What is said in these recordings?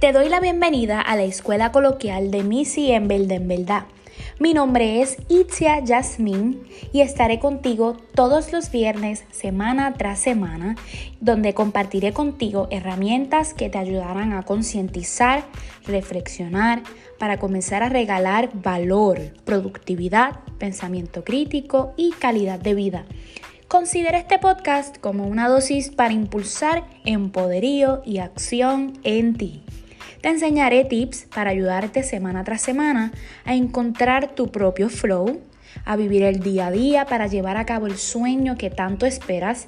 Te doy la bienvenida a la escuela coloquial de Missy en Belda en Verdad. Mi nombre es Itzia Yasmin y estaré contigo todos los viernes, semana tras semana, donde compartiré contigo herramientas que te ayudarán a concientizar, reflexionar, para comenzar a regalar valor, productividad, pensamiento crítico y calidad de vida. Considera este podcast como una dosis para impulsar empoderío y acción en ti. Te enseñaré tips para ayudarte semana tras semana a encontrar tu propio flow, a vivir el día a día para llevar a cabo el sueño que tanto esperas,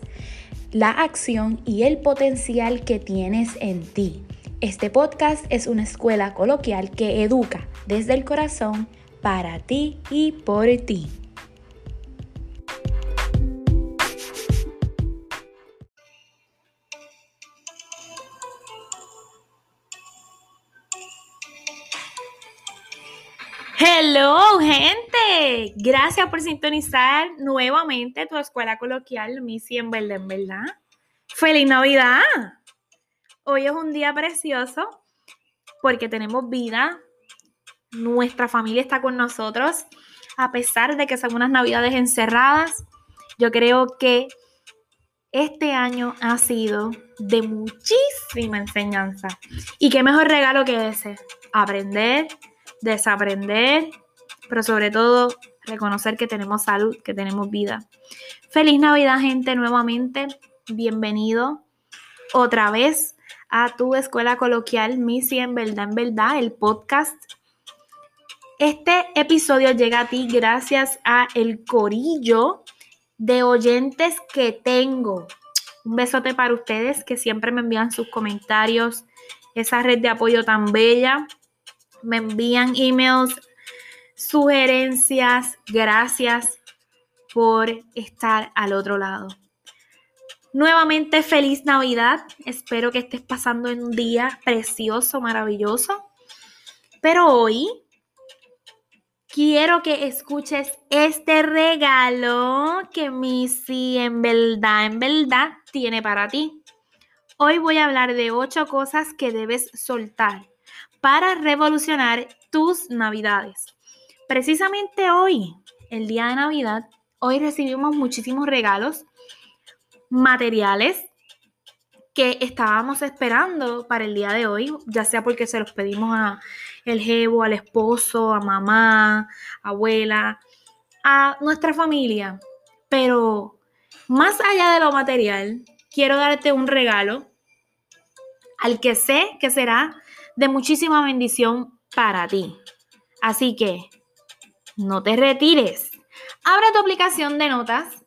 la acción y el potencial que tienes en ti. Este podcast es una escuela coloquial que educa desde el corazón para ti y por ti. Hello, gente. Gracias por sintonizar nuevamente tu escuela coloquial Missy en verdad, en verdad. ¡Feliz Navidad! Hoy es un día precioso porque tenemos vida. Nuestra familia está con nosotros. A pesar de que son unas navidades encerradas, yo creo que este año ha sido de muchísima enseñanza. Y qué mejor regalo que ese. Aprender, desaprender, pero sobre todo reconocer que tenemos salud, que tenemos vida. Feliz Navidad, gente, nuevamente. Bienvenido otra vez a tu escuela coloquial Missy en verdad, en verdad, el podcast. Este episodio llega a ti gracias a el corillo de oyentes que tengo. Un besote para ustedes que siempre me envían sus comentarios, esa red de apoyo tan bella me envían emails, sugerencias. Gracias por estar al otro lado. Nuevamente feliz Navidad. Espero que estés pasando un día precioso, maravilloso. Pero hoy quiero que escuches este regalo que Missy en verdad, en verdad tiene para ti. Hoy voy a hablar de ocho cosas que debes soltar para revolucionar tus navidades. Precisamente hoy, el día de Navidad, hoy recibimos muchísimos regalos materiales que estábamos esperando para el día de hoy, ya sea porque se los pedimos a el jevo, al esposo, a mamá, abuela, a nuestra familia. Pero más allá de lo material, quiero darte un regalo al que sé que será de muchísima bendición para ti. Así que no te retires. Abre tu aplicación de notas.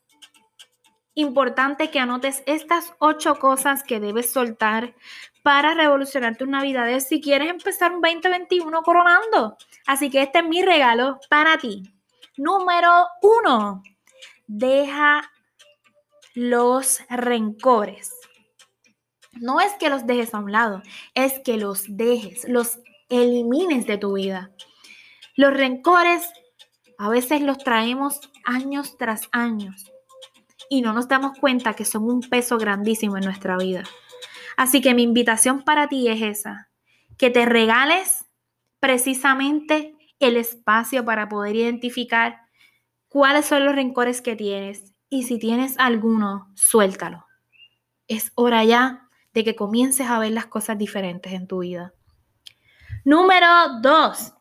Importante que anotes estas ocho cosas que debes soltar para revolucionar tus navidades si quieres empezar un 2021 coronando. Así que este es mi regalo para ti. Número uno, deja los rencores. No es que los dejes a un lado, es que los dejes, los elimines de tu vida. Los rencores a veces los traemos años tras años y no nos damos cuenta que son un peso grandísimo en nuestra vida. Así que mi invitación para ti es esa, que te regales precisamente el espacio para poder identificar cuáles son los rencores que tienes y si tienes alguno, suéltalo. Es hora ya de que comiences a ver las cosas diferentes en tu vida. Número dos,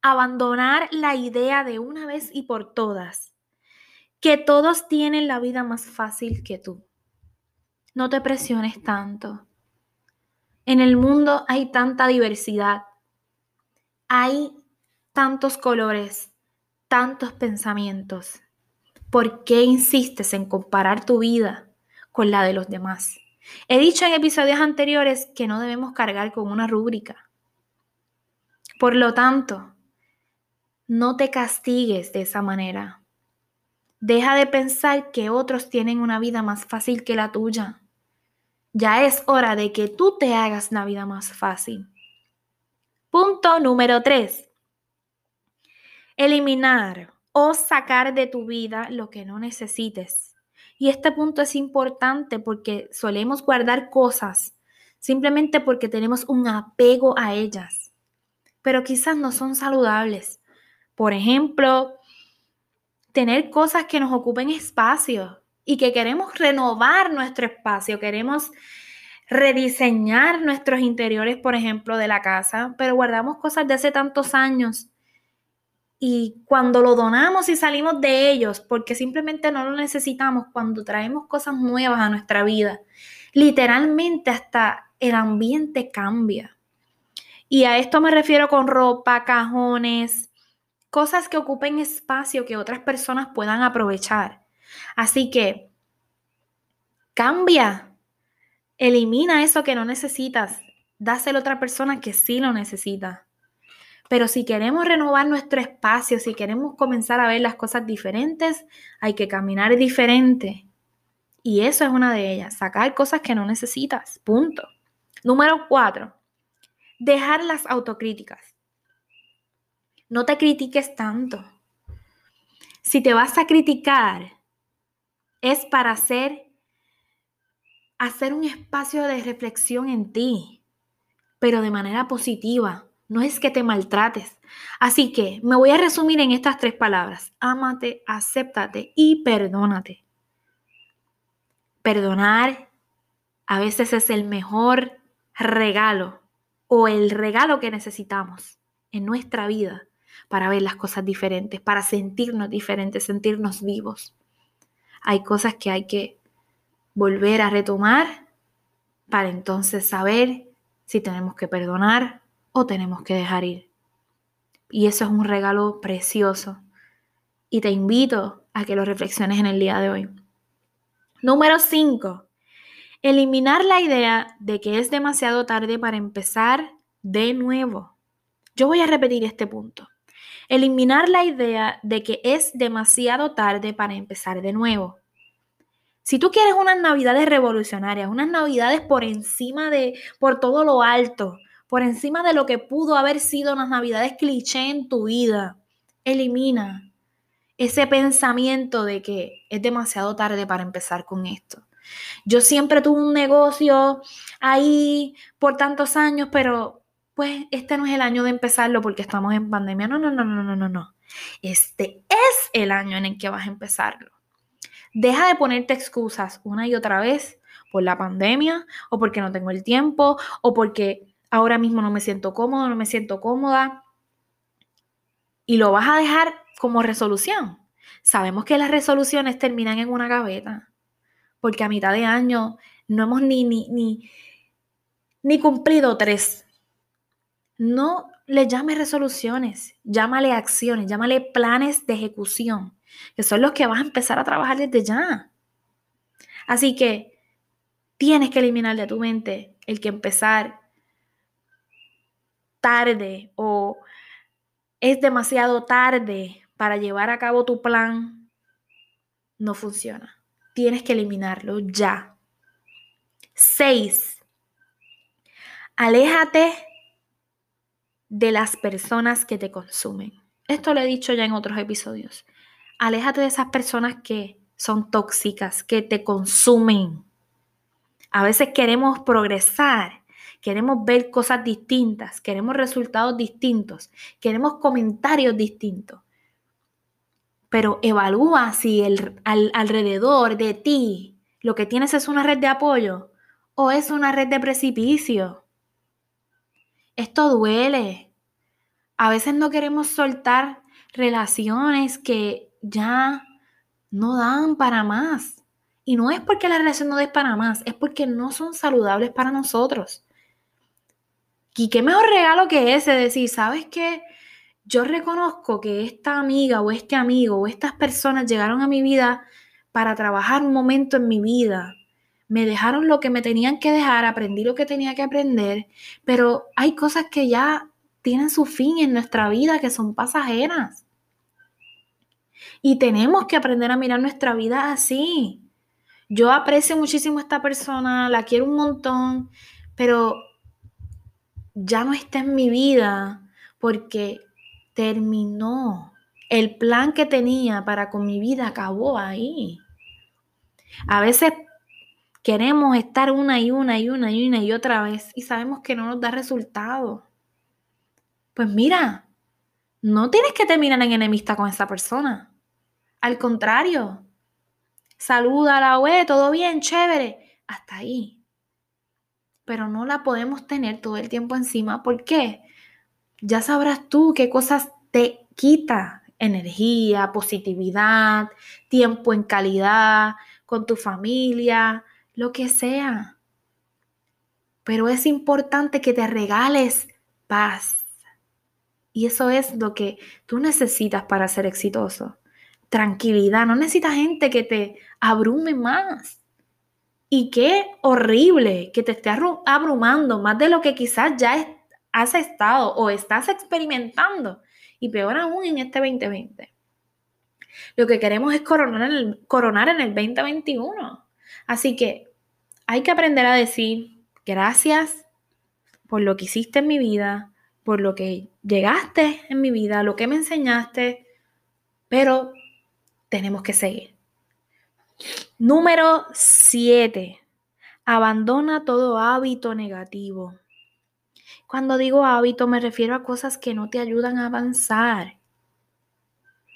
abandonar la idea de una vez y por todas que todos tienen la vida más fácil que tú. No te presiones tanto. En el mundo hay tanta diversidad, hay tantos colores, tantos pensamientos. ¿Por qué insistes en comparar tu vida con la de los demás? He dicho en episodios anteriores que no debemos cargar con una rúbrica. Por lo tanto, no te castigues de esa manera. Deja de pensar que otros tienen una vida más fácil que la tuya. Ya es hora de que tú te hagas la vida más fácil. Punto número 3. Eliminar o sacar de tu vida lo que no necesites. Y este punto es importante porque solemos guardar cosas simplemente porque tenemos un apego a ellas, pero quizás no son saludables. Por ejemplo, tener cosas que nos ocupen espacio y que queremos renovar nuestro espacio, queremos rediseñar nuestros interiores, por ejemplo, de la casa, pero guardamos cosas de hace tantos años y cuando lo donamos y salimos de ellos, porque simplemente no lo necesitamos, cuando traemos cosas nuevas a nuestra vida, literalmente hasta el ambiente cambia. Y a esto me refiero con ropa, cajones, cosas que ocupen espacio que otras personas puedan aprovechar. Así que cambia, elimina eso que no necesitas, dáselo a otra persona que sí lo necesita. Pero si queremos renovar nuestro espacio, si queremos comenzar a ver las cosas diferentes, hay que caminar diferente. Y eso es una de ellas, sacar cosas que no necesitas. Punto. Número cuatro, dejar las autocríticas. No te critiques tanto. Si te vas a criticar, es para hacer, hacer un espacio de reflexión en ti, pero de manera positiva. No es que te maltrates. Así que me voy a resumir en estas tres palabras. Ámate, acéptate y perdónate. Perdonar a veces es el mejor regalo o el regalo que necesitamos en nuestra vida para ver las cosas diferentes, para sentirnos diferentes, sentirnos vivos. Hay cosas que hay que volver a retomar para entonces saber si tenemos que perdonar o tenemos que dejar ir. Y eso es un regalo precioso. Y te invito a que lo reflexiones en el día de hoy. Número 5. Eliminar la idea de que es demasiado tarde para empezar de nuevo. Yo voy a repetir este punto. Eliminar la idea de que es demasiado tarde para empezar de nuevo. Si tú quieres unas navidades revolucionarias, unas navidades por encima de, por todo lo alto, por encima de lo que pudo haber sido unas navidades cliché en tu vida. Elimina ese pensamiento de que es demasiado tarde para empezar con esto. Yo siempre tuve un negocio ahí por tantos años, pero pues este no es el año de empezarlo porque estamos en pandemia. No, no, no, no, no, no, no. Este es el año en el que vas a empezarlo. Deja de ponerte excusas una y otra vez por la pandemia o porque no tengo el tiempo o porque ahora mismo no me siento cómodo, no me siento cómoda. Y lo vas a dejar como resolución. Sabemos que las resoluciones terminan en una gaveta, porque a mitad de año no hemos ni, ni, ni, ni cumplido tres. No le llames resoluciones, llámale acciones, llámale planes de ejecución, que son los que vas a empezar a trabajar desde ya. Así que tienes que eliminar de tu mente el que empezar tarde o es demasiado tarde para llevar a cabo tu plan, no funciona. Tienes que eliminarlo ya. Seis, aléjate de las personas que te consumen. Esto lo he dicho ya en otros episodios. Aléjate de esas personas que son tóxicas, que te consumen. A veces queremos progresar queremos ver cosas distintas, queremos resultados distintos, queremos comentarios distintos. Pero evalúa si el, alrededor de ti lo que tienes es una red de apoyo o es una red de precipicio. Esto duele. A veces no queremos soltar relaciones que ya no dan para más. Y no es porque la relación no dé para más, es porque no son saludables para nosotros. Y qué mejor regalo que ese, decir, ¿sabes qué? Yo reconozco que esta amiga o este amigo o estas personas llegaron a mi vida para trabajar un momento en mi vida. Me dejaron lo que me tenían que dejar, aprendí lo que tenía que aprender, pero hay cosas que ya tienen su fin en nuestra vida, que son pasajeras. Y tenemos que aprender a mirar nuestra vida así. Yo aprecio muchísimo a esta persona, la quiero un montón, pero ya no está en mi vida porque terminó. El plan que tenía para con mi vida acabó ahí. A veces queremos estar una y una y una y una y otra vez y sabemos que no nos da resultado. Pues mira, no tienes que terminar en enemista con esa persona. Al contrario, saluda a la web, todo bien, chévere, hasta ahí. Pero no la podemos tener todo el tiempo encima. ¿Por qué? Ya sabrás tú qué cosas te quita energía, positividad, tiempo en calidad con tu familia, lo que sea. Pero es importante que te regales paz. Y eso es lo que tú necesitas para ser exitoso. Tranquilidad. No necesitas gente que te abrume más. Y qué horrible que te esté abrumando más de lo que quizás ya has estado o estás experimentando. Y peor aún en este 2020. Lo que queremos es coronar en el, coronar en el 2021. Así que hay que aprender a decir gracias por lo que hiciste en mi vida, por lo que llegaste en mi vida, lo que me enseñaste, pero tenemos que seguir. Número 7. Abandona todo hábito negativo. Cuando digo hábito me refiero a cosas que no te ayudan a avanzar.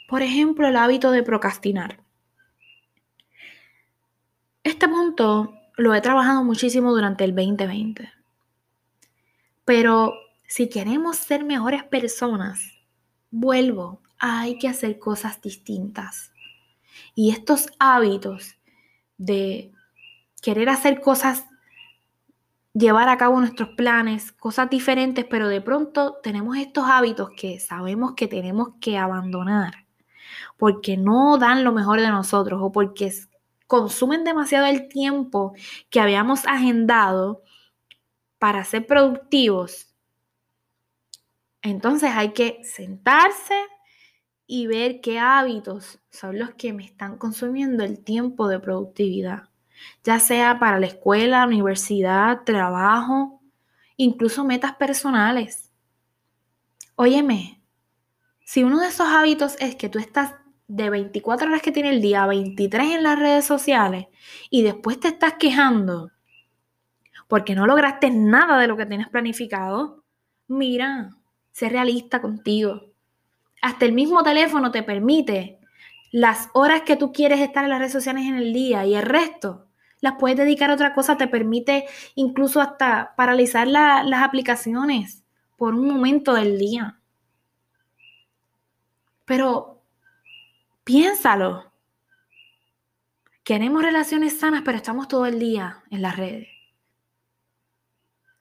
Por ejemplo, el hábito de procrastinar. Este punto lo he trabajado muchísimo durante el 2020. Pero si queremos ser mejores personas, vuelvo, hay que hacer cosas distintas. Y estos hábitos de querer hacer cosas, llevar a cabo nuestros planes, cosas diferentes, pero de pronto tenemos estos hábitos que sabemos que tenemos que abandonar porque no dan lo mejor de nosotros o porque consumen demasiado el tiempo que habíamos agendado para ser productivos, entonces hay que sentarse y ver qué hábitos son los que me están consumiendo el tiempo de productividad, ya sea para la escuela, universidad, trabajo, incluso metas personales. Óyeme, si uno de esos hábitos es que tú estás de 24 horas que tiene el día, 23 en las redes sociales y después te estás quejando porque no lograste nada de lo que tienes planificado, mira, sé realista contigo. Hasta el mismo teléfono te permite las horas que tú quieres estar en las redes sociales en el día y el resto las puedes dedicar a otra cosa, te permite incluso hasta paralizar las aplicaciones por un momento del día. Pero Piénsalo. Queremos relaciones sanas, pero estamos todo el día en las redes.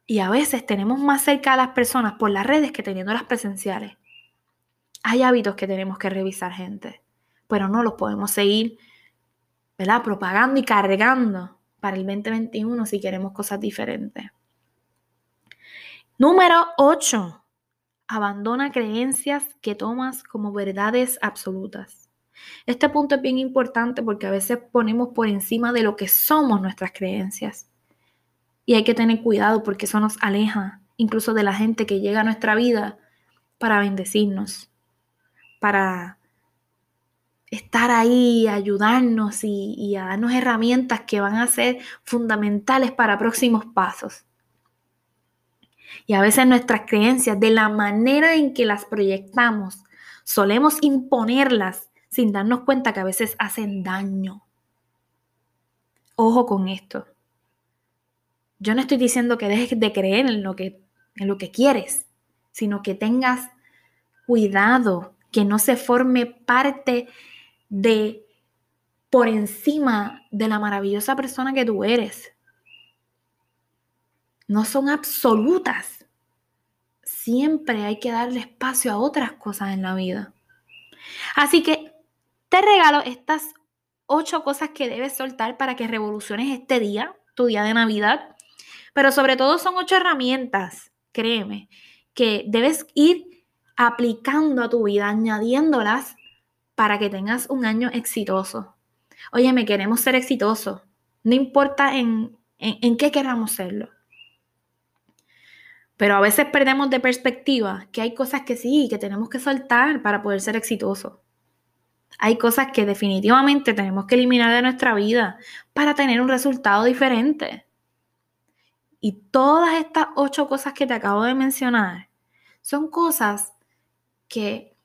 Y a veces tenemos más cerca a las personas por las redes que teniendo las presenciales. Hay hábitos que tenemos que revisar, gente, pero no los podemos seguir, ¿verdad? Propagando y cargando para el 2021 si queremos cosas diferentes. Número 8. Abandona creencias que tomas como verdades absolutas. Este punto es bien importante porque a veces ponemos por encima de lo que somos nuestras creencias. Y hay que tener cuidado porque eso nos aleja incluso de la gente que llega a nuestra vida para bendecirnos, para estar ahí, ayudarnos y, a darnos herramientas que van a ser fundamentales para próximos pasos. Y a veces nuestras creencias, de la manera en que las proyectamos, solemos imponerlas sin darnos cuenta que a veces hacen daño. Ojo con esto. Yo no estoy diciendo que dejes de creer en lo que, en lo que quieres, sino que tengas cuidado, que no se forme parte de por encima de la maravillosa persona que tú eres. No son absolutas. Siempre hay que darle espacio a otras cosas en la vida. Así que te regalo estas ocho cosas que debes soltar para que revoluciones este día, tu día de Navidad. Pero sobre todo son ocho herramientas, créeme, que debes ir aplicando a tu vida, añadiéndolas para que tengas un año exitoso. Oye, me queremos ser exitosos, no importa en, en, qué queramos serlo. Pero a veces perdemos de perspectiva que hay cosas que sí, que tenemos que soltar para poder ser exitosos. Hay cosas que definitivamente tenemos que eliminar de nuestra vida para tener un resultado diferente. Y todas estas ocho cosas que te acabo de mencionar son cosas que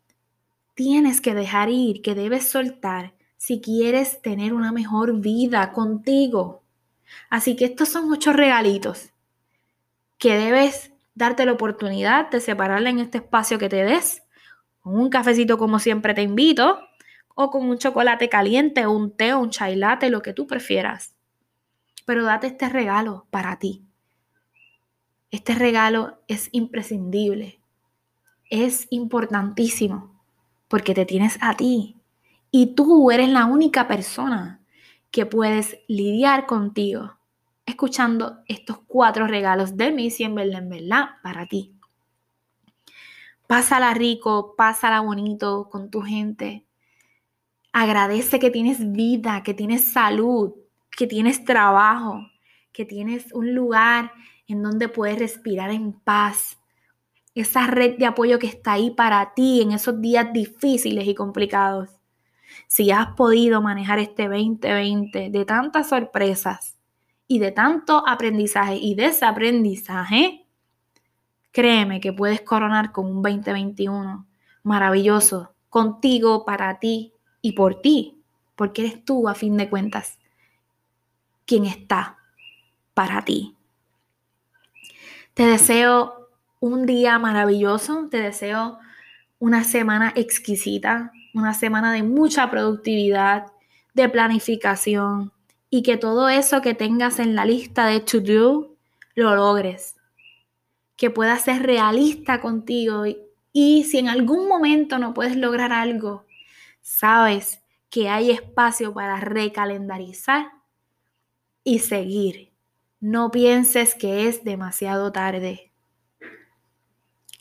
tienes que dejar ir, que debes soltar si quieres tener una mejor vida contigo. Así que estos son ocho regalitos que debes darte la oportunidad de separarla en este espacio que te des, con un cafecito como siempre te invito, o con un chocolate caliente, un té, un chai latte, lo que tú prefieras. Pero date este regalo para ti. Este regalo es imprescindible, es importantísimo, porque te tienes a ti y tú eres la única persona que puedes lidiar contigo escuchando estos cuatro regalos de en verdad, en verdad, para ti. Pásala rico, pásala bonito con tu gente. Agradece que tienes vida, que tienes salud, que tienes trabajo, que tienes un lugar en donde puedes respirar en paz. Esa red de apoyo que está ahí para ti en esos días difíciles y complicados. Si has podido manejar este 2020 de tantas sorpresas, y de tanto aprendizaje y desaprendizaje, créeme que puedes coronar con un 2021 maravilloso contigo, para ti y por ti, porque eres tú a fin de cuentas quien está para ti. Te deseo un día maravilloso, te deseo una semana exquisita, una semana de mucha productividad, de planificación, y que todo eso que tengas en la lista de to do lo logres. Que puedas ser realista contigo y, y si en algún momento no puedes lograr algo, sabes que hay espacio para recalendarizar y seguir. No pienses que es demasiado tarde.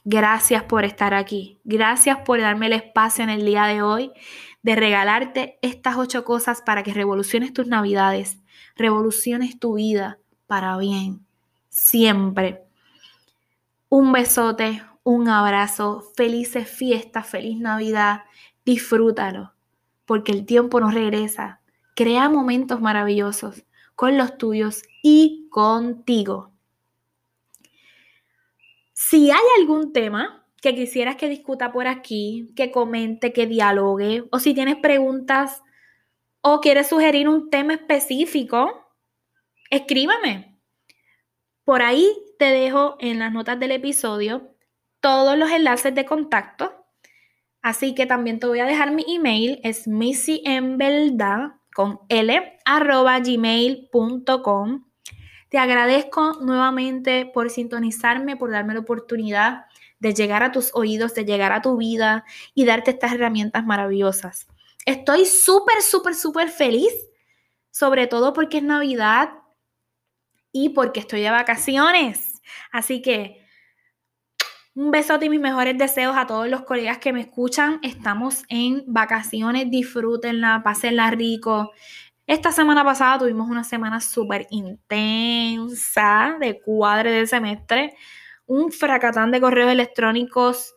Gracias por estar aquí. Gracias por darme el espacio en el día de hoy de regalarte estas ocho cosas para que revoluciones tus navidades, revoluciones tu vida para bien, siempre. Un besote, un abrazo, felices fiestas, feliz Navidad, disfrútalo, porque el tiempo nos regresa. Crea momentos maravillosos con los tuyos y contigo. Si hay algún tema que quisieras que discuta por aquí, que comente, que dialogue, o si tienes preguntas o quieres sugerir un tema específico, escríbame. Por ahí te dejo en las notas del episodio todos los enlaces de contacto. Así que también te voy a dejar mi email, es verdad con l arroba gmail.com. Te agradezco nuevamente por sintonizarme, por darme la oportunidad de llegar a tus oídos, de llegar a tu vida y darte estas herramientas maravillosas. Estoy súper, súper, súper feliz, sobre todo porque es Navidad y porque estoy de vacaciones. Así que un besote y mis mejores deseos a todos los colegas que me escuchan. Estamos en vacaciones, disfrútenla, pásenla rico. Esta semana pasada tuvimos una semana súper intensa de cuadre del semestre un fracatán de correos electrónicos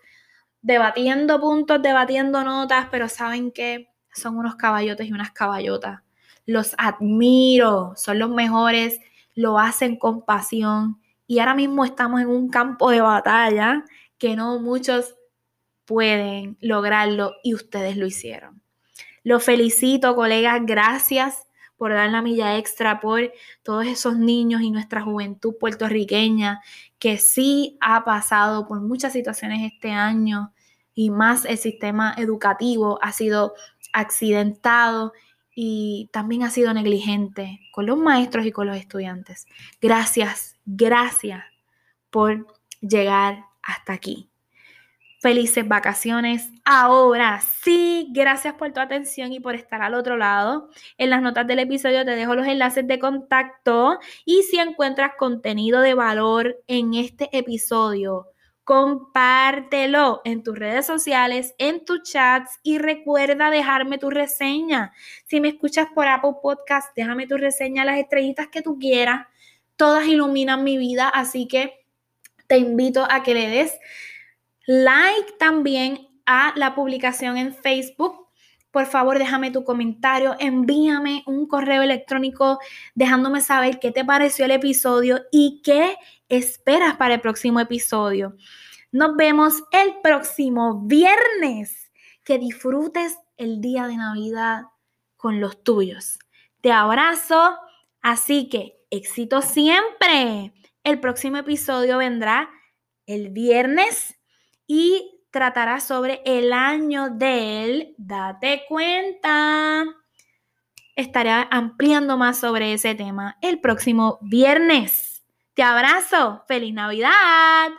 debatiendo puntos, debatiendo notas, pero saben que son unos caballotes y unas caballotas. Los admiro, son los mejores, lo hacen con pasión y ahora mismo estamos en un campo de batalla que no muchos pueden lograrlo y ustedes lo hicieron. Los felicito, colegas, gracias por dar la milla extra por todos esos niños y nuestra juventud puertorriqueña que sí ha pasado por muchas situaciones este año y más el sistema educativo ha sido accidentado y también ha sido negligente con los maestros y con los estudiantes. Gracias, gracias por llegar hasta aquí felices vacaciones. Ahora sí, gracias por tu atención y por estar al otro lado. En las notas del episodio te dejo los enlaces de contacto y si encuentras contenido de valor en este episodio, compártelo en tus redes sociales, en tus chats y recuerda dejarme tu reseña. Si me escuchas por Apple Podcast, déjame tu reseña, las estrellitas que tú quieras. Todas iluminan mi vida, así que te invito a que le des like también a la publicación en Facebook por favor déjame tu comentario, envíame un correo electrónico dejándome saber qué te pareció el episodio y qué esperas para el próximo episodio. Nos vemos el próximo viernes. Que disfrutes el día de Navidad con los tuyos. Te abrazo, así que éxito siempre. El próximo episodio vendrá el viernes y tratará sobre el año del Date cuenta. Estaré ampliando más sobre ese tema el próximo viernes. Te abrazo. ¡Feliz Navidad!